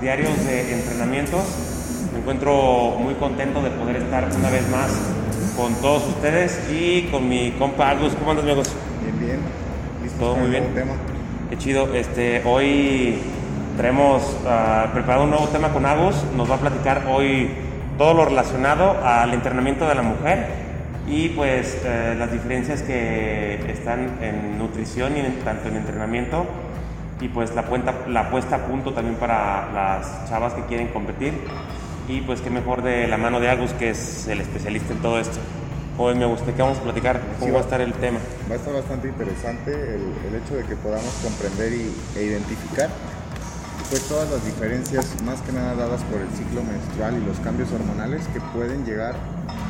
diarios de entrenamientos. Me encuentro muy contento de poder estar una vez más con todos ustedes y con mi compa Agus. ¿Cómo andas, amigos? Bien, bien. ¿Listo Todo muy bien. Qué chido. Este, hoy traemos ah, preparado un nuevo tema con Agus. Nos va a platicar hoy todo lo relacionado al entrenamiento de la mujer y pues eh, las diferencias que están en nutrición y en- tanto en entrenamiento y pues la, puenta, la puesta a punto también para las chavas que quieren competir y pues qué mejor de la mano de Agus que es el especialista en todo esto. Hoy me gusta que vamos a platicar cómo Sí, va a estar el tema. Va a estar bastante interesante el, el hecho de que podamos comprender y, e identificar pues todas las diferencias más que nada dadas por el ciclo menstrual y los cambios hormonales que pueden llegar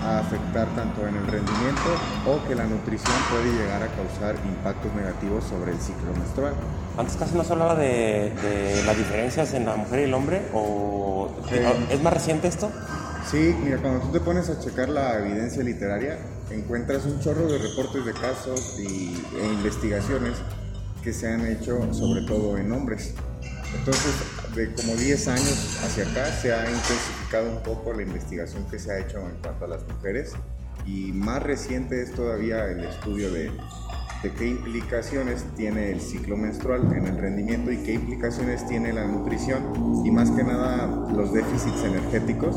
a afectar tanto en el rendimiento o que la nutrición puede llegar a causar impactos negativos sobre el ciclo menstrual. Antes casi no se hablaba de, de las diferencias en la mujer y el hombre, o Eh. ¿es más reciente esto? Sí, mira, cuando tú te pones a checar la evidencia literaria, encuentras un chorro de reportes de casos y, e investigaciones que se han hecho sobre todo en hombres. Entonces, de como 10 años hacia acá se ha intensificado un poco la investigación que se ha hecho en cuanto a las mujeres y más reciente es todavía el estudio de, de qué implicaciones tiene el ciclo menstrual en el rendimiento y qué implicaciones tiene la nutrición y más que nada los déficits energéticos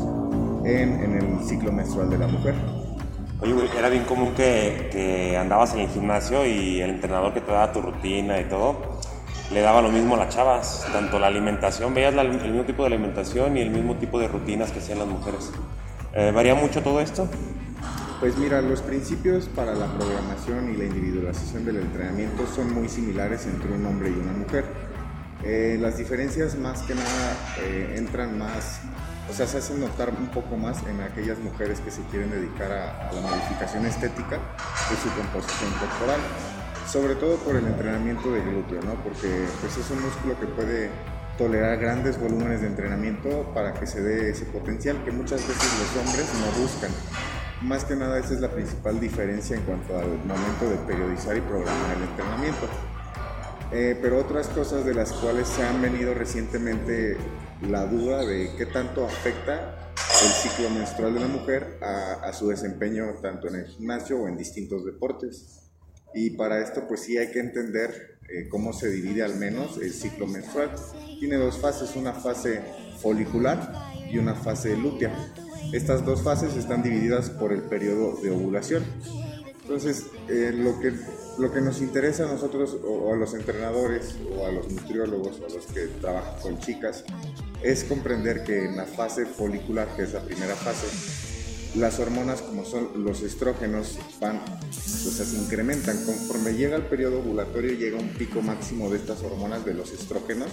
en, en el ciclo menstrual de la mujer. Oye, güey, era bien común que, que andabas en el gimnasio y el entrenador que te daba tu rutina y todo, le daba lo mismo a las chavas, tanto la alimentación, veías el mismo tipo de alimentación y el mismo tipo de rutinas que hacían las mujeres. Eh, ¿Varía mucho todo esto? Pues mira, los principios para la programación y la individualización del entrenamiento son muy similares entre un hombre y una mujer. Eh, las diferencias más que nada eh, entran más, o sea, se hacen notar un poco más en aquellas mujeres que se quieren dedicar a, a la modificación estética de su composición corporal, sobre todo por el entrenamiento de glúteo, ¿no? Porque pues, es un músculo que puede tolerar grandes volúmenes de entrenamiento para que se dé ese potencial que muchas veces los hombres no buscan. Más que nada esa es la principal diferencia en cuanto al momento de periodizar y programar el entrenamiento. Eh, pero otras cosas de las cuales se han venido recientemente la duda de qué tanto afecta el ciclo menstrual de la mujer a, a su desempeño tanto en el gimnasio o en distintos deportes. Y para esto pues sí hay que entender eh, cómo se divide al menos el ciclo menstrual. Tiene dos fases, una fase folicular y una fase lútea. Estas dos fases están divididas por el periodo de ovulación. Entonces, eh, lo, que, lo que nos interesa a nosotros, o, a los entrenadores, o a los nutriólogos, o a los que trabajan con chicas, es comprender que en la fase folicular, que es la primera fase, las hormonas como son los estrógenos van, o sea, se incrementan. Conforme llega el periodo ovulatorio llega un pico máximo de estas hormonas de los estrógenos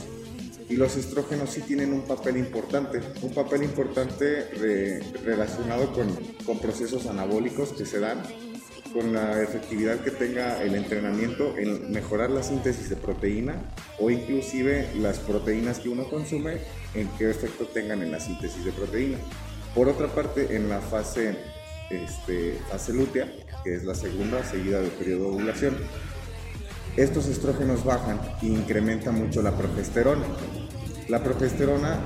y los estrógenos sí tienen un papel importante, un papel importante re- relacionado con, con procesos anabólicos que se dan con la efectividad que tenga el entrenamiento en mejorar la síntesis de proteína o inclusive las proteínas que uno consume en qué efecto tengan en la síntesis de proteína. Por otra parte, en la fase, este, fase lútea, que es la segunda seguida del periodo de ovulación, estos estrógenos bajan e incrementa mucho la progesterona. La progesterona,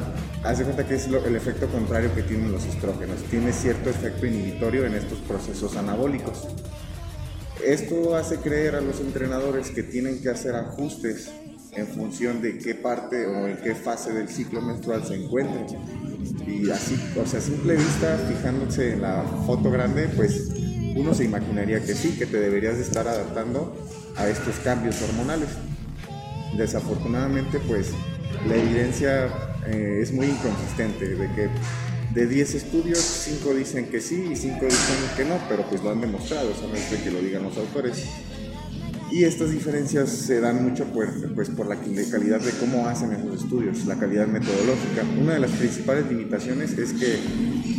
haz de cuenta que es lo- el efecto contrario que tienen los estrógenos. Tiene cierto efecto inhibitorio en estos procesos anabólicos. Esto hace creer a los entrenadores que tienen que hacer ajustes en función de qué parte o en qué fase del ciclo menstrual se encuentren. Y así, o sea, a simple vista, fijándose en la foto grande, pues uno se imaginaría que sí, que te deberías de estar adaptando a estos cambios hormonales. Desafortunadamente, pues la evidencia eh, es muy inconsistente, de que de 10 estudios, 5 dicen que sí y 5 dicen que no, pero pues lo han demostrado, de que lo digan los autores. Y estas diferencias se dan mucho por, pues, por la calidad de cómo hacen esos estudios, la calidad metodológica. Una de las principales limitaciones es que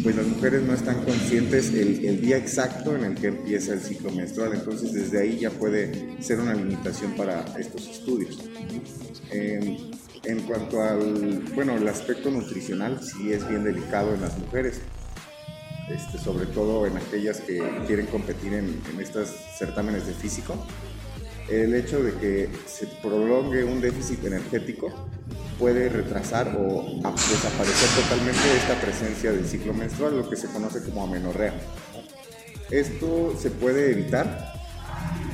pues, las mujeres no están conscientes el, el día exacto en el que empieza el ciclo menstrual, entonces desde ahí ya puede ser una limitación para estos estudios. En cuanto al, bueno, el aspecto nutricional sí es bien delicado en las mujeres. Este, sobre todo en aquellas que quieren competir en, en estos certámenes de físico el hecho de que se prolongue un déficit energético puede retrasar o desaparecer totalmente esta presencia del ciclo menstrual, lo que se conoce como amenorrea. Esto se puede evitar,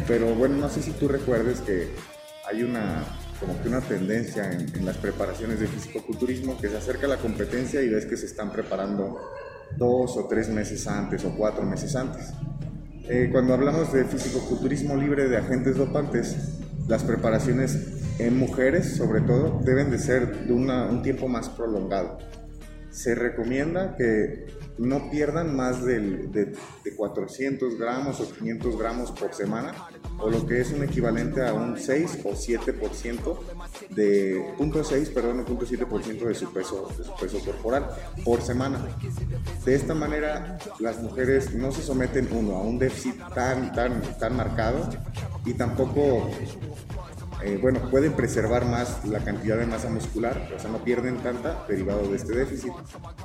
pero bueno, no sé si tú recuerdes que hay una como que una tendencia en, las preparaciones de fisicoculturismo que se acerca a la competencia y ves que se están preparando dos o tres meses antes o cuatro meses antes. Eh, cuando hablamos de fisicoculturismo libre de agentes dopantes, las preparaciones en mujeres, sobre todo, deben de ser de un tiempo más prolongado. Se recomienda que no pierdan más de, de, 400 gramos o 500 gramos por semana, o lo que es un equivalente a un 6 o 7% de 0.6, perdón, 0.7% de su peso, su peso corporal por semana. De esta manera, las mujeres no se someten uno a un déficit tan, tan, tan marcado y tampoco eh, bueno, pueden preservar más la cantidad de masa muscular, o sea, no pierden tanta derivado de este déficit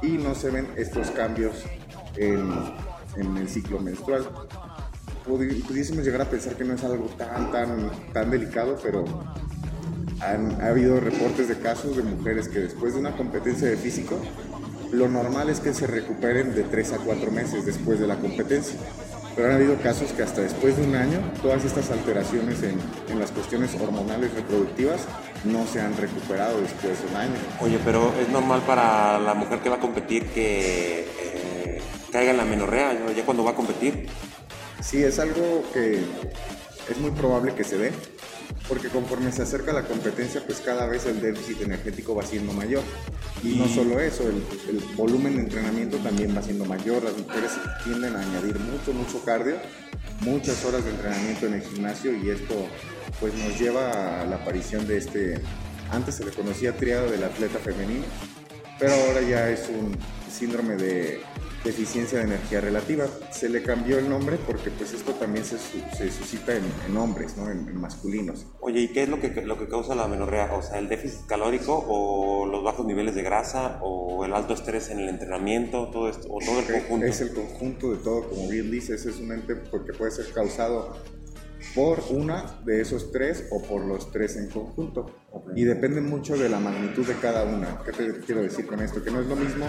y no se ven estos cambios en, el ciclo menstrual. Pudiésemos llegar a pensar que no es algo tan, tan, tan delicado, pero han, ha habido reportes de casos de mujeres que después de una competencia de físico, lo normal es que se recuperen de 3 a 4 meses después de la competencia pero han habido casos que hasta después de un año todas estas alteraciones en, en, las cuestiones hormonales reproductivas no se han recuperado después de un año. Oye, pero es normal para la mujer que va a competir que eh, caiga en la menorrea ya cuando va a competir. Sí, es algo que es muy probable que se dé porque conforme se acerca la competencia, pues cada vez el déficit energético va siendo mayor. Y no solo eso, el, volumen de entrenamiento también va siendo mayor. Las mujeres tienden a añadir mucho, mucho cardio, muchas horas de entrenamiento en el gimnasio y esto pues nos lleva a la aparición de este, antes se le conocía triado del atleta femenino, pero ahora ya es un síndrome de deficiencia de energía relativa. Se le cambió el nombre porque pues esto también se, se suscita en, hombres, ¿no? En, masculinos. Oye, ¿y qué es lo que, lo que causa la menorrea? O sea, el déficit calórico o los bajos niveles de grasa o el alto estrés en el entrenamiento, todo esto, o todo el conjunto. Es el conjunto de todo, como bien dices, es un ente porque puede ser causado por una de esos tres o por los tres en conjunto. Y depende mucho de la magnitud de cada una. ¿Qué te quiero decir con esto? Que no es lo mismo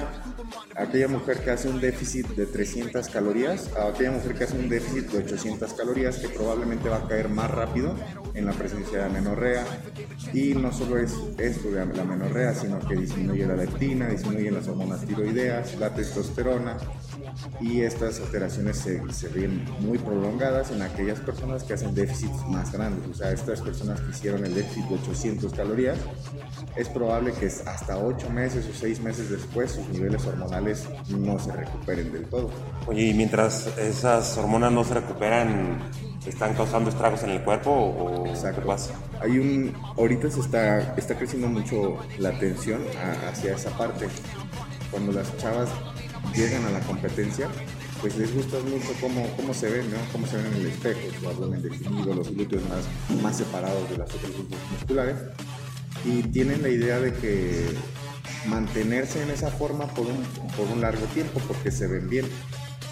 aquella mujer que hace un déficit de 300 calorías a aquella mujer que hace un déficit de 800 calorías que probablemente va a caer más rápido en la presencia de amenorrea. Y no solo es esto de la amenorrea, sino que disminuye la leptina, disminuye las hormonas tiroideas, la testosterona, y estas alteraciones se, se, ven muy prolongadas en aquellas personas que hacen déficits más grandes. O sea, estas personas que hicieron el déficit de 800 calorías, es probable que hasta 8 meses o 6 meses después sus niveles hormonales no se recuperen del todo. Oye, y mientras esas hormonas no se recuperan, ¿están causando estragos en el cuerpo o Exacto. qué pasa? Hay un, ahorita se está, está creciendo mucho la atención hacia esa parte. Cuando las chavas llegan a la competencia, pues les gusta mucho cómo, cómo se ven, ¿no? Cómo se ven en el espejo, su abdomen definido, los glúteos más, más separados de las otras grupos musculares. Y tienen la idea de que mantenerse en esa forma por un, por un largo tiempo porque se ven bien.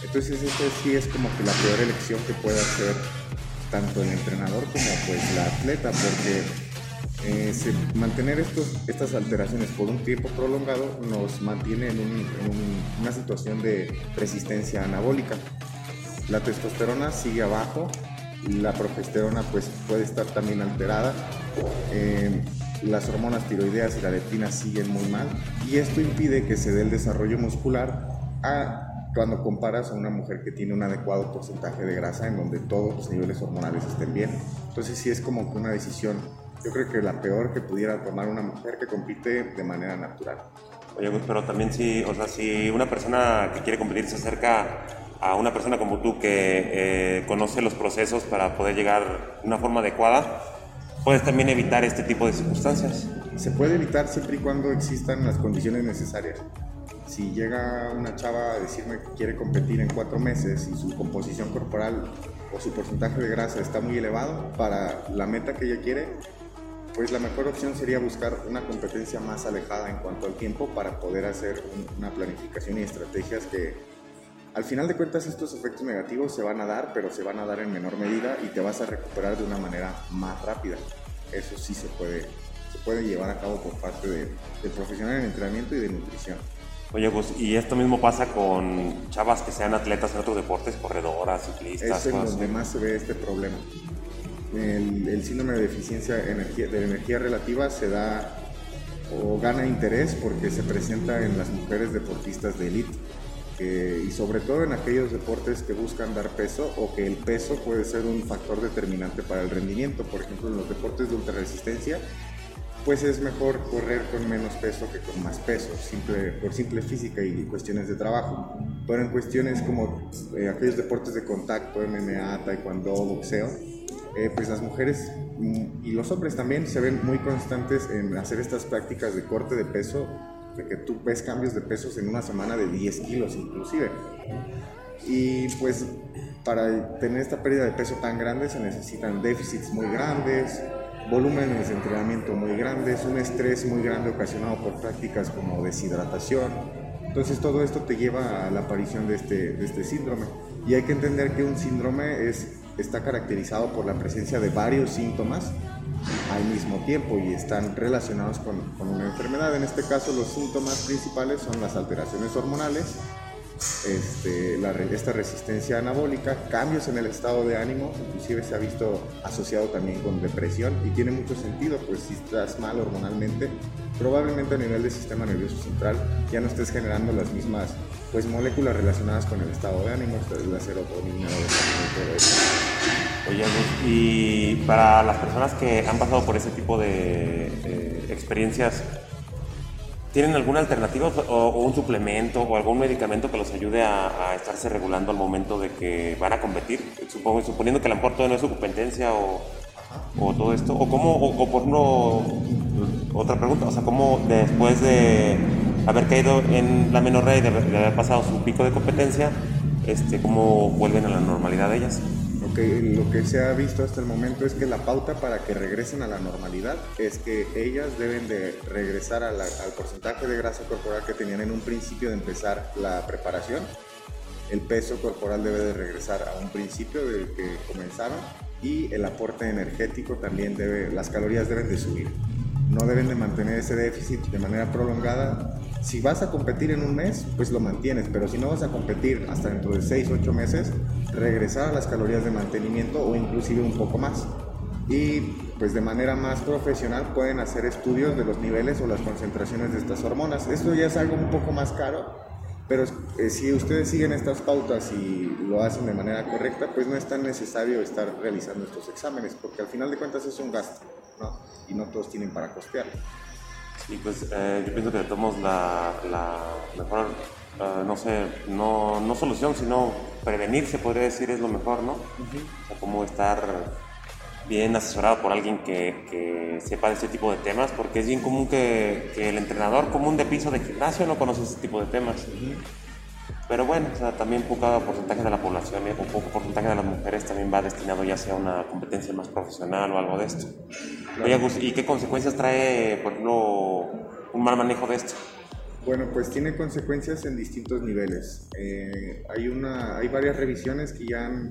Entonces esto sí es como que la peor elección que puede hacer tanto el entrenador como pues la atleta porque eh, mantener estos, estas alteraciones por un tiempo prolongado nos mantiene en, una situación de resistencia anabólica. La testosterona sigue abajo, la progesterona pues puede estar también alterada, eh, las hormonas tiroideas y la leptina siguen muy mal y esto impide que se dé el desarrollo muscular cuando comparas a una mujer que tiene un adecuado porcentaje de grasa en donde todos los niveles hormonales estén bien. Entonces sí es como que una decisión yo creo que la peor que pudiera tomar una mujer que compite de manera natural. Oye, pero también si, o sea, si una persona que quiere competir se acerca a una persona como tú que eh, conoce los procesos para poder llegar de una forma adecuada, puedes también evitar este tipo de circunstancias. Se puede evitar siempre y cuando existan las condiciones necesarias. Si llega una chava a decirme que quiere competir en cuatro meses y su composición corporal o su porcentaje de grasa está muy elevado para la meta que ella quiere, pues la mejor opción sería buscar una competencia más alejada en cuanto al tiempo para poder hacer una planificación y estrategias que al final de cuentas estos efectos negativos se van a dar, pero se van a dar en menor medida y te vas a recuperar de una manera más rápida. Eso sí se puede, se puede llevar a cabo por parte de, del profesional en entrenamiento y de nutrición. Oye, Gus, ¿y esto mismo pasa con chavas que sean atletas en otros deportes, corredoras, ciclistas? Es en donde más se ve este problema. El, el síndrome de deficiencia de energía, de energía relativa se da o gana interés porque se presenta en las mujeres deportistas de élite y sobre todo en aquellos deportes que buscan dar peso o que el peso puede ser un factor determinante para el rendimiento. Por ejemplo, en los deportes de ultrarresistencia, pues es mejor correr con menos peso que con más peso, simple, por simple física y cuestiones de trabajo. Pero en cuestiones como eh, aquellos deportes de contacto, MMA, taekwondo, boxeo, eh, pues las mujeres y los hombres también se ven muy constantes en hacer estas prácticas de corte de peso de que tú ves cambios de pesos en una semana de 10 kilos inclusive. Y pues para tener esta pérdida de peso tan grande se necesitan déficits muy grandes, volúmenes de entrenamiento muy grandes, un estrés muy grande ocasionado por prácticas como deshidratación. Entonces todo esto te lleva a la aparición de este, de este síndrome. Y hay que entender que un síndrome es, está caracterizado por la presencia de varios síntomas al mismo tiempo y están relacionados con, con, una enfermedad. En este caso los síntomas principales son las alteraciones hormonales, este, esta resistencia anabólica, cambios en el estado de ánimo, inclusive se ha visto asociado también con depresión y tiene mucho sentido, pues si estás mal hormonalmente, probablemente a nivel del sistema nervioso central ya no estés generando las mismas pues moléculas relacionadas con el estado de ánimo, la serotonina, todo eso. Oye, y para las personas que han pasado por ese tipo de eh, experiencias, ¿tienen alguna alternativa o, un suplemento o algún medicamento que los ayude a, estarse regulando al momento de que van a competir? Supongo, suponiendo que el aporte no es su competencia o, o todo esto, o cómo, o, por no, otra pregunta, o sea, cómo después de haber caído en la menorrea y de, haber pasado su pico de competencia, este, cómo vuelven a la normalidad de ellas. lo que se ha visto hasta el momento es que la pauta para que regresen a la normalidad es que ellas deben de regresar al porcentaje de grasa corporal que tenían en un principio de empezar la preparación. El peso corporal debe de regresar a un principio del que comenzaron y el aporte energético también debe, las calorías deben de subir. No deben de mantener ese déficit de manera prolongada si vas a competir en un mes, pues lo mantienes, pero si no vas a competir hasta dentro de 6, 8 meses, regresar a las calorías de mantenimiento o inclusive un poco más. Y pues de manera más profesional pueden hacer estudios de los niveles o las concentraciones de estas hormonas. Esto ya es algo un poco más caro, pero eh, si ustedes siguen estas pautas y lo hacen de manera correcta, pues no es tan necesario estar realizando estos exámenes, porque al final de cuentas es un gasto, ¿no? Y no todos tienen para costearlo. Y pues eh, yo pienso que tomamos la, la mejor, uh, no sé, no, no, solución, sino prevenir, se podría decir, es lo mejor, ¿no? O sea, como estar bien asesorado por alguien que, que, sepa de ese tipo de temas, porque es bien común que, que, el entrenador común de piso de gimnasio no conoce ese tipo de temas. Pero bueno, o sea, también poco porcentaje de la población, ¿eh? un poco porcentaje de las mujeres también va destinado ya sea a una competencia más profesional o algo de esto. Oye, ¿y qué consecuencias trae, por ejemplo, un mal manejo de esto? Bueno, pues tiene consecuencias en distintos niveles. Eh, hay, una, hay varias revisiones que ya han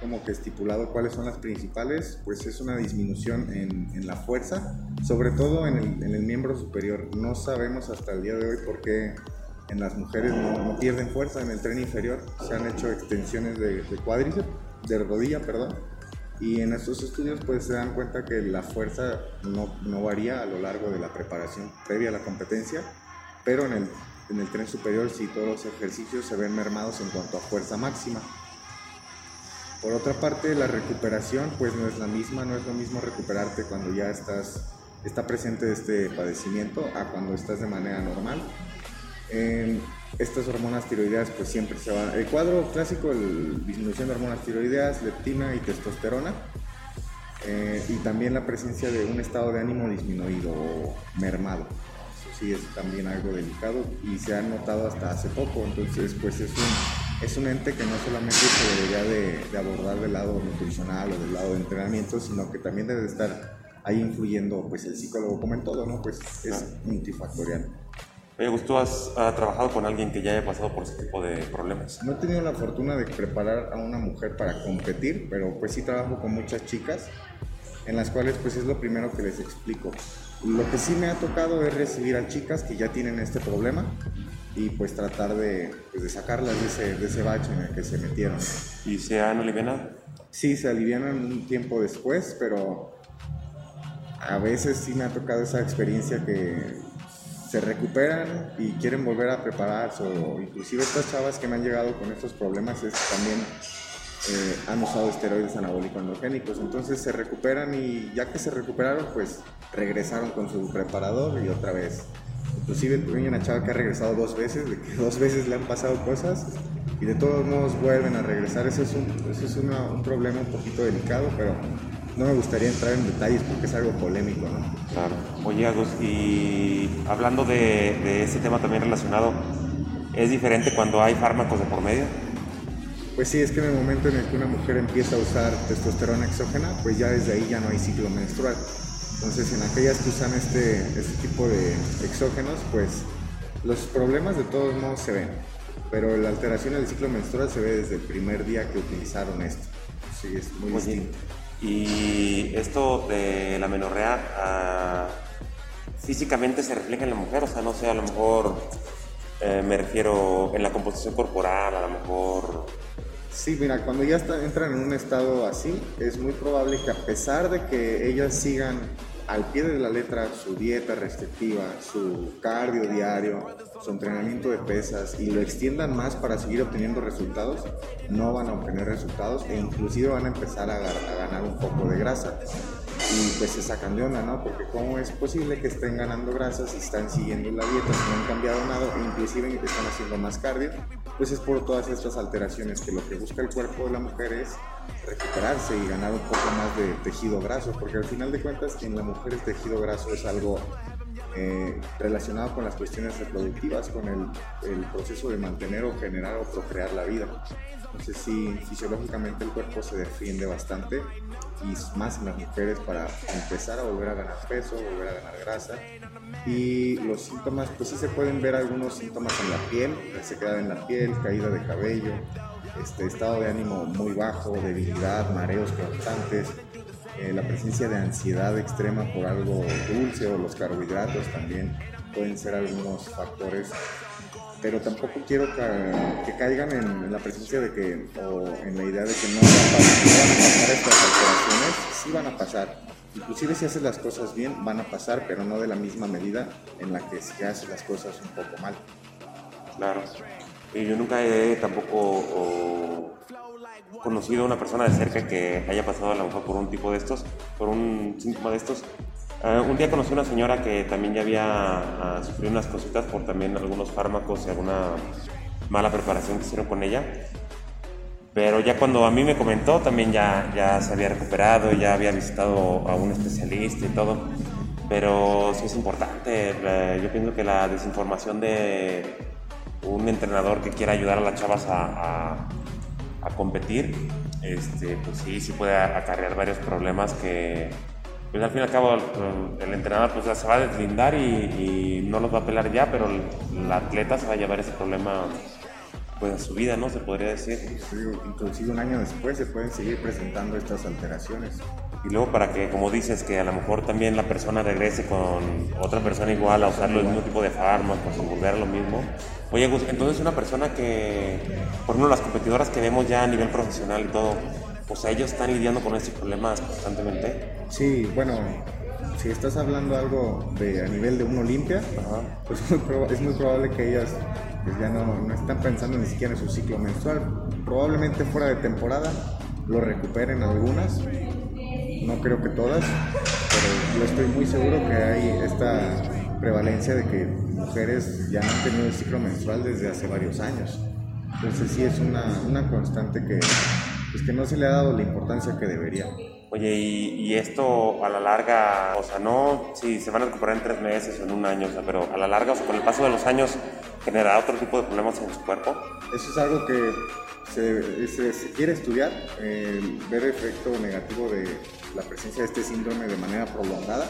como que estipulado cuáles son las principales, pues es una disminución en, en la fuerza, sobre todo en el, en el miembro superior. No sabemos hasta el día de hoy por qué en las mujeres no, pierden fuerza en el tren inferior, se han hecho extensiones de, cuádriceps, de rodilla, perdón, y en estos estudios pues se dan cuenta que la fuerza no, no, varía a lo largo de la preparación previa a la competencia, pero en el, en el tren superior sí todos los ejercicios se ven mermados en cuanto a fuerza máxima. Por otra parte, la recuperación pues no es la misma, no es lo mismo recuperarte cuando ya estás, está presente este padecimiento a cuando estás de manera normal estas hormonas tiroideas pues siempre se van. El cuadro clásico, el disminución de hormonas tiroideas, leptina y testosterona. Eh, y también la presencia de un estado de ánimo disminuido o mermado. Eso sí es también algo delicado y se ha notado hasta hace poco. Entonces pues es un, es un ente que no solamente se debería de, de abordar del lado nutricional o del lado de entrenamiento, sino que también debe estar ahí influyendo pues el psicólogo como en todo, ¿no? Pues es multifactorial. Oye, Gus, ¿tú has, trabajado con alguien que ya haya pasado por ese tipo de problemas? No he tenido la fortuna de preparar a una mujer para competir, pero pues sí trabajo con muchas chicas en las cuales pues es lo primero que les explico. Lo que sí me ha tocado es recibir a chicas que ya tienen este problema y pues tratar de, pues, de sacarlas de ese, de ese bache en el que se metieron. ¿Y se han aliviado? Sí, se alivianan un tiempo después, pero a veces sí me ha tocado esa experiencia que se recuperan y quieren volver a prepararse o inclusive estas chavas que me han llegado con estos problemas es también eh, han usado esteroides anabólicos androgénicos. Entonces se recuperan y ya que se recuperaron pues regresaron con su preparador y otra vez. Inclusive hay una chava que ha regresado dos veces de que dos veces le han pasado cosas y de todos modos vuelven a regresar. Eso es un, eso es un problema un poquito delicado pero no me gustaría entrar en detalles porque es algo polémico, ¿no? Claro. Oye, Agus, y hablando de, de ese tema también relacionado, ¿es diferente cuando hay fármacos de por medio? Pues sí, es que en el momento en el que una mujer empieza a usar testosterona exógena, pues ya desde ahí ya no hay ciclo menstrual. Entonces, en aquellas que usan este, este tipo de exógenos, pues los problemas de todos modos se ven, pero la alteración del ciclo menstrual se ve desde el primer día que utilizaron esto. Sí, es muy distinto. Y esto de la menorrea ah, físicamente se refleja en la mujer, o sea, no sé, a lo mejor eh, me refiero en la composición corporal, a lo mejor... Sí, mira, cuando ya entran en un estado así, es muy probable que a pesar de que ellas sigan al pie de la letra su dieta restrictiva, su cardio diario, su entrenamiento de pesas y lo extiendan más para seguir obteniendo resultados, no van a obtener resultados e inclusive van a empezar a, ganar un poco de grasa. Y pues se sacan de onda, ¿no? Porque cómo es posible que estén ganando grasa si están siguiendo la dieta, si no han cambiado nada, inclusive están haciendo más cardio, pues es por todas estas alteraciones que lo que busca el cuerpo de la mujer es recuperarse y ganar un poco más de tejido graso, porque al final de cuentas en la mujer el tejido graso es algo eh, relacionado con las cuestiones reproductivas, con el, proceso de mantener o generar o procrear la vida. Entonces sí, fisiológicamente el cuerpo se defiende bastante y más en las mujeres para empezar a volver a ganar peso, volver a ganar grasa. Y los síntomas, pues sí se pueden ver algunos síntomas en la piel, se queda en la piel, caída de cabello, este, estado de ánimo muy bajo, debilidad, mareos constantes, eh, la presencia de ansiedad extrema por algo dulce o los carbohidratos también pueden ser algunos factores pero tampoco quiero que, caigan en, la presencia de que, o en la idea de que no van, a pasar, estas alteraciones, sí van a pasar. Inclusive si haces las cosas bien, van a pasar, pero no de la misma medida en la que si haces las cosas un poco mal. Claro. Yo nunca he tampoco conocido a una persona de cerca que haya pasado a lo mejor por un tipo de estos, por un síntoma de estos. Uh, un día conocí a una señora que también ya había uh, sufrido unas cositas por también algunos fármacos y alguna mala preparación que hicieron con ella. Pero ya cuando a mí me comentó, también ya, ya se había recuperado, ya había visitado a un especialista y todo. Pero sí es importante, uh, yo pienso que la desinformación de un entrenador que quiera ayudar a las chavas a, competir, este, pues sí, sí puede acarrear varios problemas que, pues al fin y al cabo el, entrenador pues se va a deslindar y, no los va a pelar ya, pero el, atleta se va a llevar ese problema pues a su vida, ¿no? Se podría decir. Inclusive un año después se pueden seguir presentando estas alteraciones. Y luego para que, como dices, que a lo mejor también la persona regrese con otra persona igual a usar el mismo tipo de fármacos o volver a lo mismo. Oye, Gus, entonces una persona que, por ejemplo, las competidoras que vemos ya a nivel profesional y todo, pues ellos están lidiando con estos problemas constantemente. Sí, bueno, si estás hablando algo de a nivel de un Olimpia, pues es muy probable que ellas pues ya no, no, están pensando ni siquiera en su ciclo menstrual. Probablemente fuera de temporada lo recuperen algunas, no creo que todas, pero yo estoy muy seguro que hay esta prevalencia de que mujeres ya no han tenido el ciclo menstrual desde hace varios años. Entonces sí es una, una constante que, pues que no se le ha dado la importancia que debería. Oye, y, esto a la larga, o sea, no si se van a recuperar en tres meses o en un año, o sea, pero a la larga, o sea, con el paso de los años, generará otro tipo de problemas en su cuerpo. Eso es algo que se, quiere estudiar, ver el efecto negativo de la presencia de este síndrome de manera prolongada,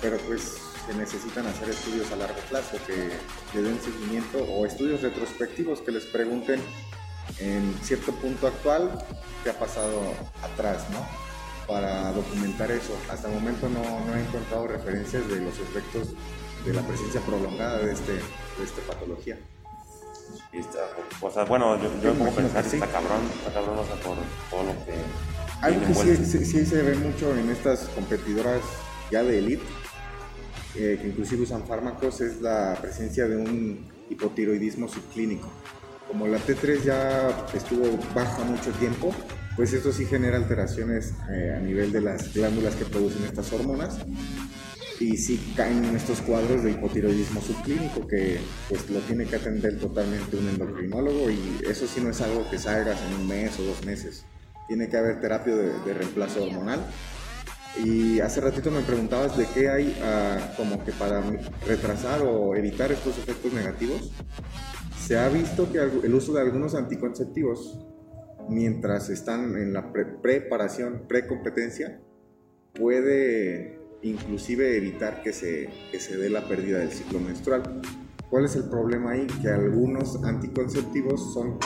pero pues se necesitan hacer estudios a largo plazo que le den seguimiento o estudios retrospectivos que les pregunten en cierto punto actual qué ha pasado atrás, ¿no? Para documentar eso. Hasta el momento no, no he encontrado referencias de los efectos de la presencia prolongada de, este, de esta patología. Y está, o sea, bueno, yo, yo como pensar, sí. está cabrón, está cabrón, o sea, por todo lo que... Algo que sí, sí, sí, se ve mucho en estas competidoras ya de elite, eh, que inclusive usan fármacos, es la presencia de un hipotiroidismo subclínico. Como la T3 ya estuvo baja mucho tiempo, pues esto sí genera alteraciones eh, a nivel de las glándulas que producen estas hormonas y sí caen en estos cuadros de hipotiroidismo subclínico que pues lo tiene que atender totalmente un endocrinólogo y eso sí no es algo que salgas en un mes o dos meses. Tiene que haber terapia de, reemplazo hormonal. Y hace ratito me preguntabas de qué hay uh, como que para retrasar o evitar estos efectos negativos. Se ha visto que el uso de algunos anticonceptivos mientras están en la pre preparación, precompetencia, puede inclusive evitar que se, que se dé la pérdida del ciclo menstrual. ¿Cuál es el problema ahí? Que algunos anticonceptivos son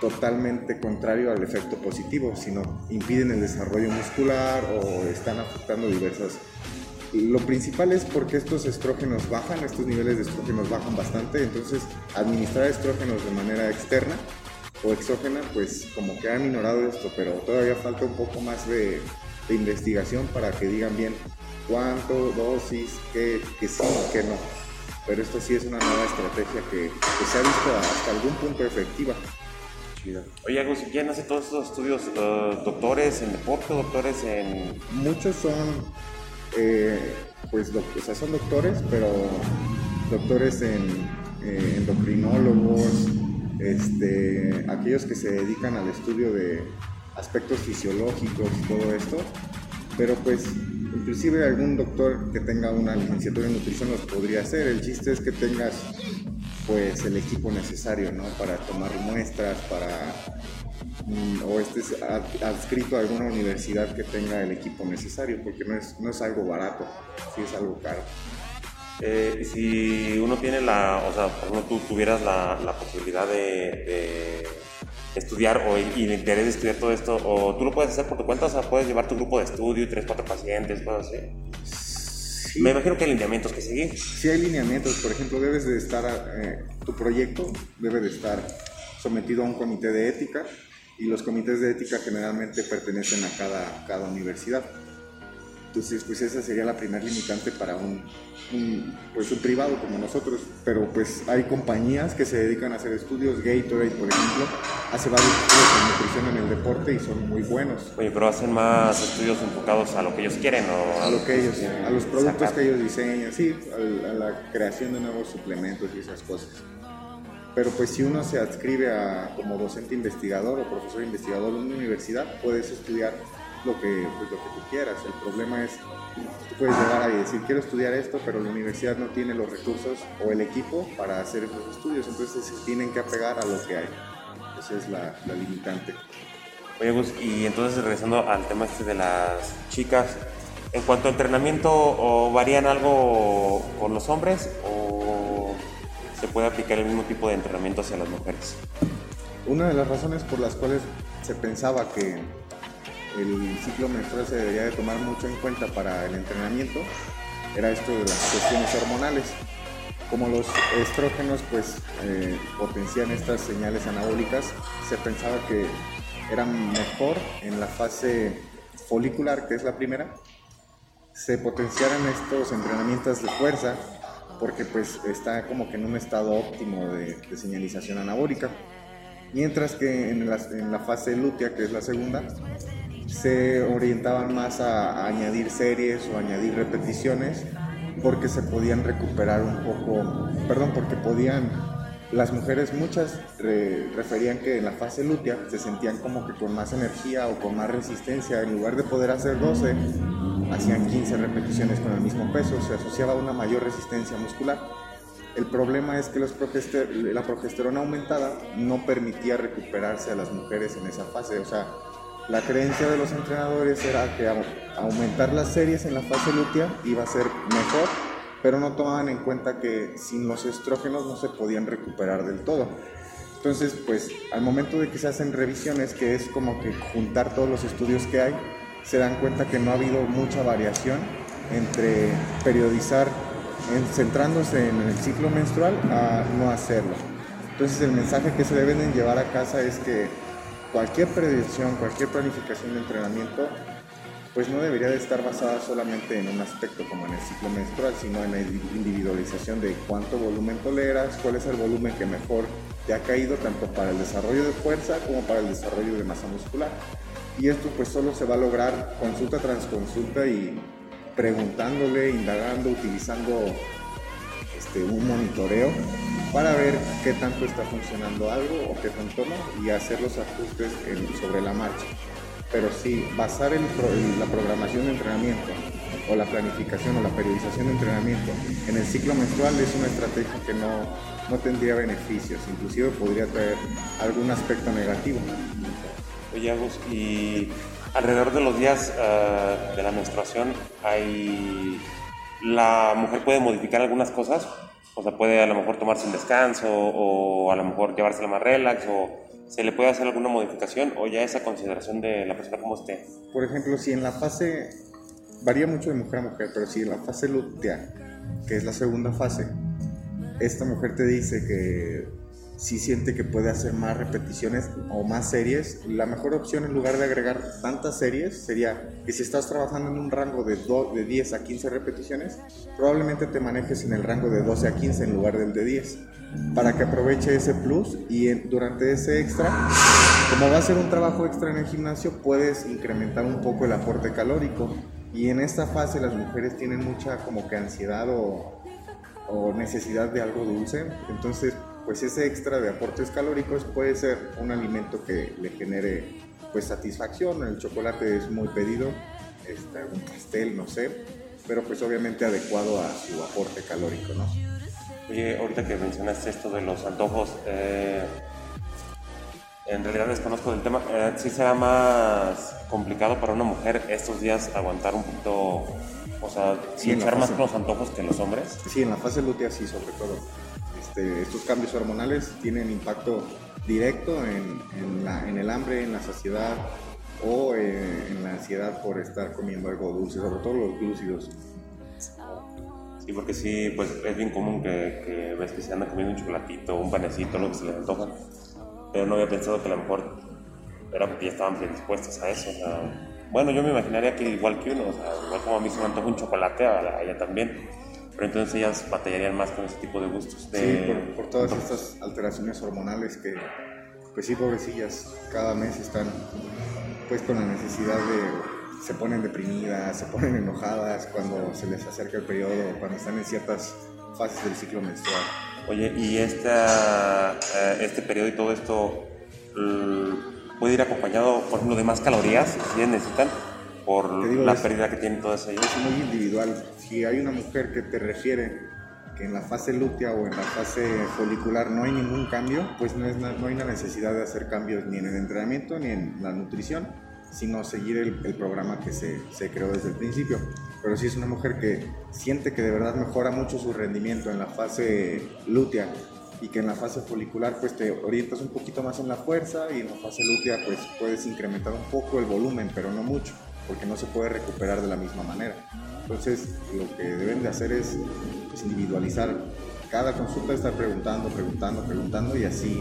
totalmente contrarios al efecto positivo, sino impiden el desarrollo muscular o están afectando diversas... Lo principal es porque estos estrógenos bajan, estos niveles de estrógenos bajan bastante, entonces administrar estrógenos de manera externa o exógena, pues como que ha minorado esto, pero todavía falta un poco más de, de investigación para que digan bien cuánto, dosis, qué, que sí, qué no. Pero esto sí es una nueva estrategia que, que se ha visto hasta algún punto efectiva. Oye, Agus, ¿quién hace todos estos estudios? Uh, ¿Doctores en deporte, doctores en...? Muchos son, eh, pues, doc o sea, son doctores, pero doctores en eh, endocrinólogos, este, aquellos que se dedican al estudio de aspectos fisiológicos y todo esto, pero pues inclusive algún doctor que tenga una licenciatura en nutrición los podría hacer. El chiste es que tengas pues el equipo necesario, ¿no? Para tomar muestras, para mm, o estés adscrito a alguna universidad que tenga el equipo necesario, porque no es, no es algo barato, sí es algo caro. Eh, si uno tiene la, o sea, por ejemplo, tú tuvieras la, la posibilidad de, de, estudiar o y el interés de estudiar todo esto, o tú lo puedes hacer por tu cuenta, o sea, puedes llevar tu grupo de estudio y tres, cuatro pacientes, cosas así. Sí. Me imagino que hay lineamientos que seguir. Sí hay lineamientos, por ejemplo, debes de estar, eh, tu proyecto debe de estar sometido a un comité de ética y los comités de ética generalmente pertenecen a cada, cada universidad. Entonces, pues esa sería la primera limitante para un, un, pues un privado como nosotros. Pero pues hay compañías que se dedican a hacer estudios. Gatorade, por ejemplo, hace varios estudios de nutrición en el deporte y son muy buenos. Oye, pero hacen más estudios enfocados a lo que ellos quieren o a lo que ellos, a los productos sacar. que ellos diseñan, sí, a, a la creación de nuevos suplementos y esas cosas pero pues si uno se adscribe a como docente investigador o profesor investigador en una universidad, puedes estudiar lo que, pues, lo que tú quieras. El problema es, tú puedes llegar ahí y decir, quiero estudiar esto, pero la universidad no tiene los recursos o el equipo para hacer esos estudios, entonces se tienen que apegar a lo que hay. Esa es la, la limitante. Oye, Gus, y entonces regresando al tema este de las chicas, en cuanto a entrenamiento, ¿o ¿varían algo con los hombres o se puede aplicar el mismo tipo de entrenamiento hacia las mujeres? Una de las razones por las cuales se pensaba que el ciclo menstrual se debería de tomar mucho en cuenta para el entrenamiento era esto de las cuestiones hormonales. Como los estrógenos pues eh, potencian estas señales anabólicas, se pensaba que eran mejor en la fase folicular, que es la primera, se potenciaran estos entrenamientos de fuerza porque pues está como que en un estado óptimo de, de señalización anabólica. Mientras que en la, en la fase lútea, que es la segunda, se orientaban más a, a, añadir series o añadir repeticiones porque se podían recuperar un poco, perdón, porque podían, las mujeres muchas re, referían que en la fase lútea se sentían como que con más energía o con más resistencia, en lugar de poder hacer 12, hacían 15 repeticiones con el mismo peso, se asociaba a una mayor resistencia muscular. El problema es que los progester la progesterona aumentada no permitía recuperarse a las mujeres en esa fase, o sea, la creencia de los entrenadores era que aumentar las series en la fase lútea iba a ser mejor, pero no tomaban en cuenta que sin los estrógenos no se podían recuperar del todo. Entonces, pues al momento de que se hacen revisiones, que es como que juntar todos los estudios que hay, se dan cuenta que no ha habido mucha variación entre periodizar centrándose en el ciclo menstrual a no hacerlo. Entonces el mensaje que se deben llevar a casa es que cualquier predicción, cualquier planificación de entrenamiento, pues no debería de estar basada solamente en un aspecto como en el ciclo menstrual, sino en la individualización de cuánto volumen toleras, cuál es el volumen que mejor te ha caído tanto para el desarrollo de fuerza como para el desarrollo de masa muscular. Y esto pues solo se va a lograr consulta tras consulta y preguntándole, indagando, utilizando este, un monitoreo para ver qué tanto está funcionando algo o qué tanto no y hacer los ajustes sobre la marcha. Pero sí, basar la programación de entrenamiento o la planificación o la periodización de entrenamiento en el ciclo menstrual es una estrategia que no, no tendría beneficios, inclusive podría traer algún aspecto negativo. Oye, Agus, y alrededor de los días uh, de la menstruación la mujer puede modificar algunas cosas o sea puede a lo mejor tomarse un descanso o a lo mejor llevársela más relax o se le puede hacer alguna modificación o ya esa consideración de la persona como esté. Por ejemplo si en la fase varía mucho de mujer a mujer pero si en la fase lutea que es la segunda fase esta mujer te dice que si siente que puede hacer más repeticiones o más series, la mejor opción en lugar de agregar tantas series sería que si estás trabajando en un rango de, de 10 a 15 repeticiones, probablemente te manejes en el rango de 12 a 15 en lugar del de 10, para que aproveche ese plus y durante ese extra, como va a ser un trabajo extra en el gimnasio, puedes incrementar un poco el aporte calórico. Y en esta fase las mujeres tienen mucha como que ansiedad o, o necesidad de algo dulce, entonces pues ese extra de aportes calóricos puede ser un alimento que le genere pues satisfacción, el chocolate es muy pedido, este, un pastel, no sé, pero pues obviamente adecuado a su aporte calórico, ¿no? Oye, ahorita que mencionaste esto de los antojos, eh, en realidad desconozco del tema, eh, ¿sí será más complicado para una mujer estos días aguantar un poquito, o sea, sí, echar más con los antojos que los hombres? Sí, en la fase lútea sí, sobre todo este, estos cambios hormonales tienen impacto directo en, el hambre, en la saciedad o eh, en la ansiedad por estar comiendo algo dulce, sobre todo los glúcidos. Sí, porque sí, pues es bien común que, ves que se anda comiendo un chocolatito, un panecito, lo que se les antoja, pero no había pensado que a lo mejor era porque ya estaban predispuestas a eso. bueno, yo me imaginaría que igual que uno, o sea, igual como a mí se me antoja un chocolate, a ella también pero entonces ellas batallarían más con ese tipo de gustos. Sí, por, todas estas alteraciones hormonales que, pues sí, pobrecillas, cada mes están pues con la necesidad de, se ponen deprimidas, se ponen enojadas cuando se les acerca el periodo, cuando están en ciertas fases del ciclo menstrual. Oye, ¿y esta, eh, este periodo y todo esto puede ir acompañado, por ejemplo, de más calorías si necesitan? Por la pérdida que tienen todas ellas. Es muy individual. Si hay una mujer que te refiere que en la fase lútea o en la fase folicular no hay ningún cambio, pues no, es, no hay una necesidad de hacer cambios ni en el entrenamiento ni en la nutrición, sino seguir el, el programa que se, se, creó desde el principio. Pero si es una mujer que siente que de verdad mejora mucho su rendimiento en la fase lútea y que en la fase folicular pues te orientas un poquito más en la fuerza y en la fase lútea pues puedes incrementar un poco el volumen, pero no mucho porque no se puede recuperar de la misma manera. Entonces, lo que deben de hacer es pues, individualizar cada consulta, estar preguntando, preguntando, preguntando y así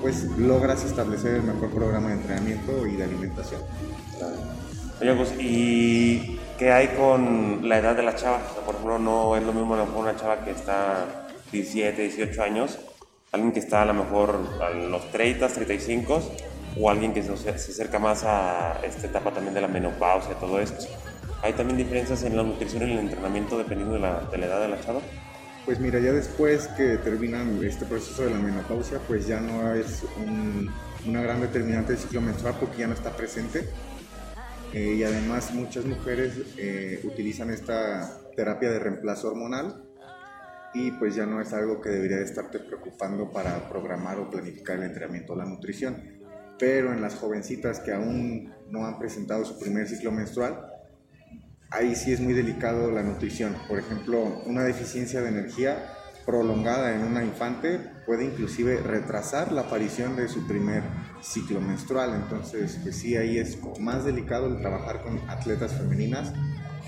pues logras establecer el mejor programa de entrenamiento y de alimentación. Oye, pues, ¿y qué hay con la edad de la chava? por ejemplo, no es lo mismo una chava que está 17, 18 años, alguien que está a lo mejor a los 30, 35 o alguien que se, acerca más a esta etapa también de la menopausia, todo esto. ¿Hay también diferencias en la nutrición y el entrenamiento dependiendo de la, de la edad de la chava? Pues mira, ya después que terminan este proceso de la menopausia, pues ya no es una gran determinante del ciclo menstrual porque ya no está presente. Eh, y además muchas mujeres eh, utilizan esta terapia de reemplazo hormonal y pues ya no es algo que debería de estarte preocupando para programar o planificar el entrenamiento o la nutrición pero en las jovencitas que aún no han presentado su primer ciclo menstrual, ahí sí es muy delicado la nutrición. Por ejemplo, una deficiencia de energía prolongada en una infante puede inclusive retrasar la aparición de su primer ciclo menstrual. Entonces, pues sí, ahí es más delicado el trabajar con atletas femeninas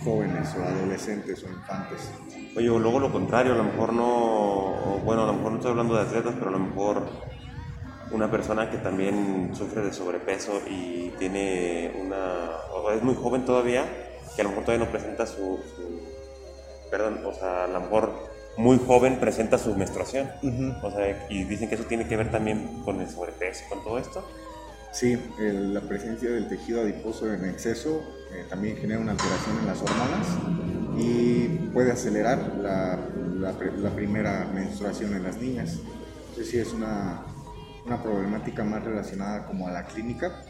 jóvenes o adolescentes o infantes. Oye, o luego lo contrario, a lo mejor no, bueno, a lo mejor no estoy hablando de atletas, pero a lo mejor una persona que también sufre de sobrepeso y tiene una, o es muy joven todavía, que a lo mejor todavía no presenta su, perdón, o sea, a lo mejor muy joven presenta su menstruación, o sea, y dicen que eso tiene que ver también con el sobrepeso, con todo esto. Sí, la presencia del tejido adiposo en exceso eh, también genera una alteración en las hormonas y puede acelerar la, la, primera menstruación en las niñas. Entonces sí es una, una, problemática más relacionada como a la clínica,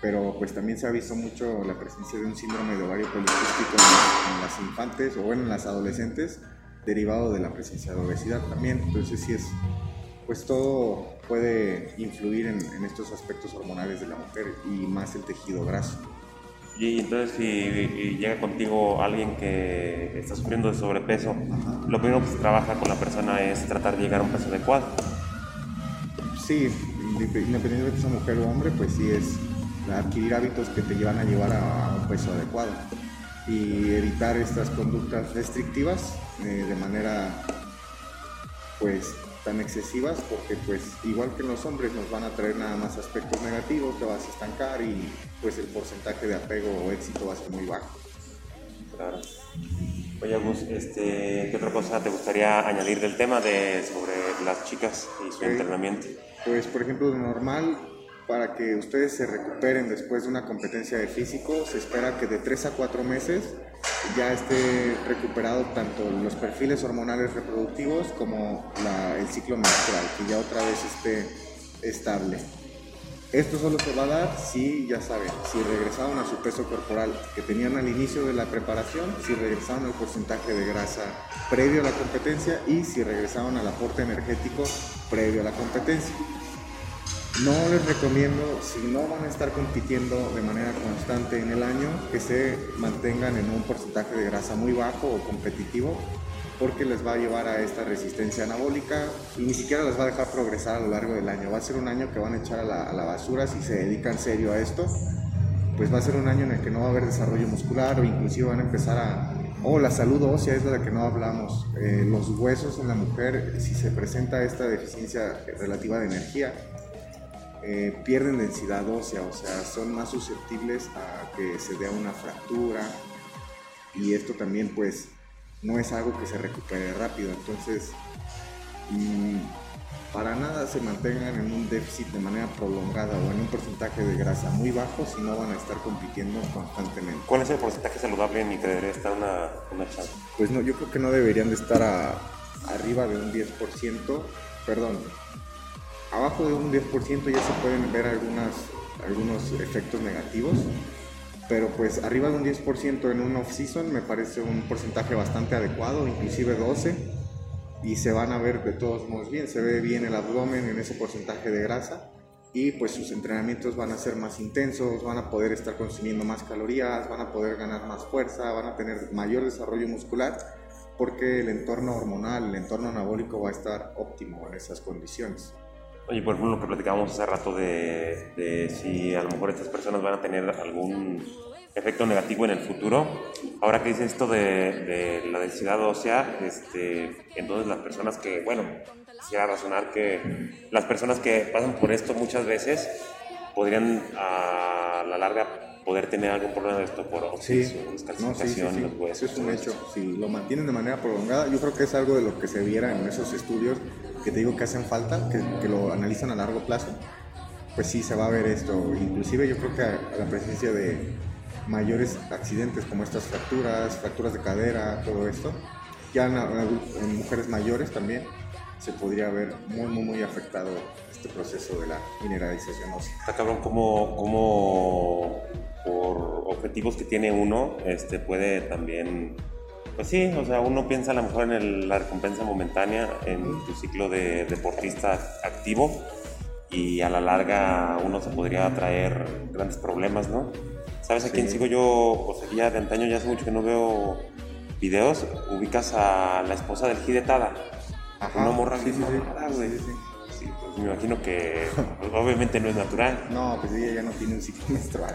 pero pues también se ha visto mucho la presencia de un síndrome de ovario poliquístico en, en las infantes o bueno, en las adolescentes derivado de la presencia de obesidad también. Entonces sí es pues todo puede influir en, estos aspectos hormonales de la mujer y más el tejido graso. Y entonces si llega contigo alguien que está sufriendo de sobrepeso, lo primero que se trabaja con la persona es tratar de llegar a un peso adecuado. Sí, independientemente de esa mujer o hombre, pues sí es adquirir hábitos que te llevan a llevar a, un peso adecuado y evitar estas conductas restrictivas eh, de manera pues tan excesivas porque pues igual que los hombres nos van a traer nada más aspectos negativos, te vas a estancar y pues el porcentaje de apego o éxito va a ser muy bajo. Claro. Oye Gus, este, ¿qué otra cosa te gustaría añadir del tema de sobre las chicas y su entrenamiento? Pues por ejemplo, lo normal para que ustedes se recuperen después de una competencia de físico, se espera que de 3 a 4 meses ya esté recuperado tanto los perfiles hormonales reproductivos como el ciclo menstrual, que ya otra vez esté estable. Esto solo se va a dar si, ya saben, si regresaron a su peso corporal que tenían al inicio de la preparación, si regresaron al porcentaje de grasa previo a la competencia y si regresaron al aporte energético previo a la competencia. No les recomiendo, si no van a estar compitiendo de manera constante en el año, que se mantengan en un porcentaje de grasa muy bajo o competitivo, porque les va a llevar a esta resistencia anabólica y ni siquiera les va a dejar progresar a lo largo del año. Va a ser un año que van a echar a la, basura si se dedican serio a esto. Pues va a ser un año en el que no va a haber desarrollo muscular o inclusive van a empezar a... Oh, la salud ósea es de la que no hablamos. Eh, los huesos en la mujer, si se presenta esta deficiencia relativa de energía, eh, pierden densidad ósea, o sea, son más susceptibles a que se dé una fractura y esto también pues no es algo que se recupere rápido, entonces mm, para nada se mantengan en un déficit de manera prolongada o en un porcentaje de grasa muy bajo si no van a estar compitiendo constantemente. ¿Cuál es el porcentaje saludable en el que debería estar una, una chava? Pues no, yo creo que no deberían de estar arriba de un 10%, perdón, abajo de un 10% ya se pueden ver algunas, algunos efectos negativos, pero pues arriba de un 10% en un off-season me parece un porcentaje bastante adecuado, inclusive 12, y se van a ver de todos modos bien, se ve bien el abdomen en ese porcentaje de grasa y pues sus entrenamientos van a ser más intensos, van a poder estar consumiendo más calorías, van a poder ganar más fuerza, van a tener mayor desarrollo muscular porque el entorno hormonal, el entorno anabólico va a estar óptimo en esas condiciones. Oye, por ejemplo, lo que platicábamos hace rato de, si a lo mejor estas personas van a tener algún efecto negativo en el futuro. Ahora que dice esto de, la densidad ósea, este, entonces las personas que, bueno, quisiera razonar que las personas que pasan por esto muchas veces podrían a la larga poder tener algún problema de esto por oxidación, sí, descalcificación, los huesos. Eso es un hecho. Si lo mantienen de manera prolongada, yo creo que es algo de lo que se viera en esos estudios que te digo que hacen falta, que, que lo analizan a largo plazo. Pues sí, se va a ver esto. Inclusive yo creo que a, la presencia de mayores accidentes como estas fracturas, fracturas de cadera, todo esto, ya en, en mujeres mayores también se podría ver muy, muy, muy afectado este proceso de la mineralización ósea. Está cabrón como, como por objetivos que tiene uno, este, puede también, pues sí, o sea, uno piensa a lo mejor en la recompensa momentánea, en tu ciclo de deportista activo, y a la larga uno se podría traer grandes problemas, ¿no? ¿Sabes a quién sigo yo? O sea, ya de antaño, ya hace mucho que no veo videos, ubicas a la esposa del Hidetada. Ajá. Una morra sí, sí, sí. Pues me imagino que pues, obviamente no es natural. No, pues ella ya no tiene un ciclo menstrual.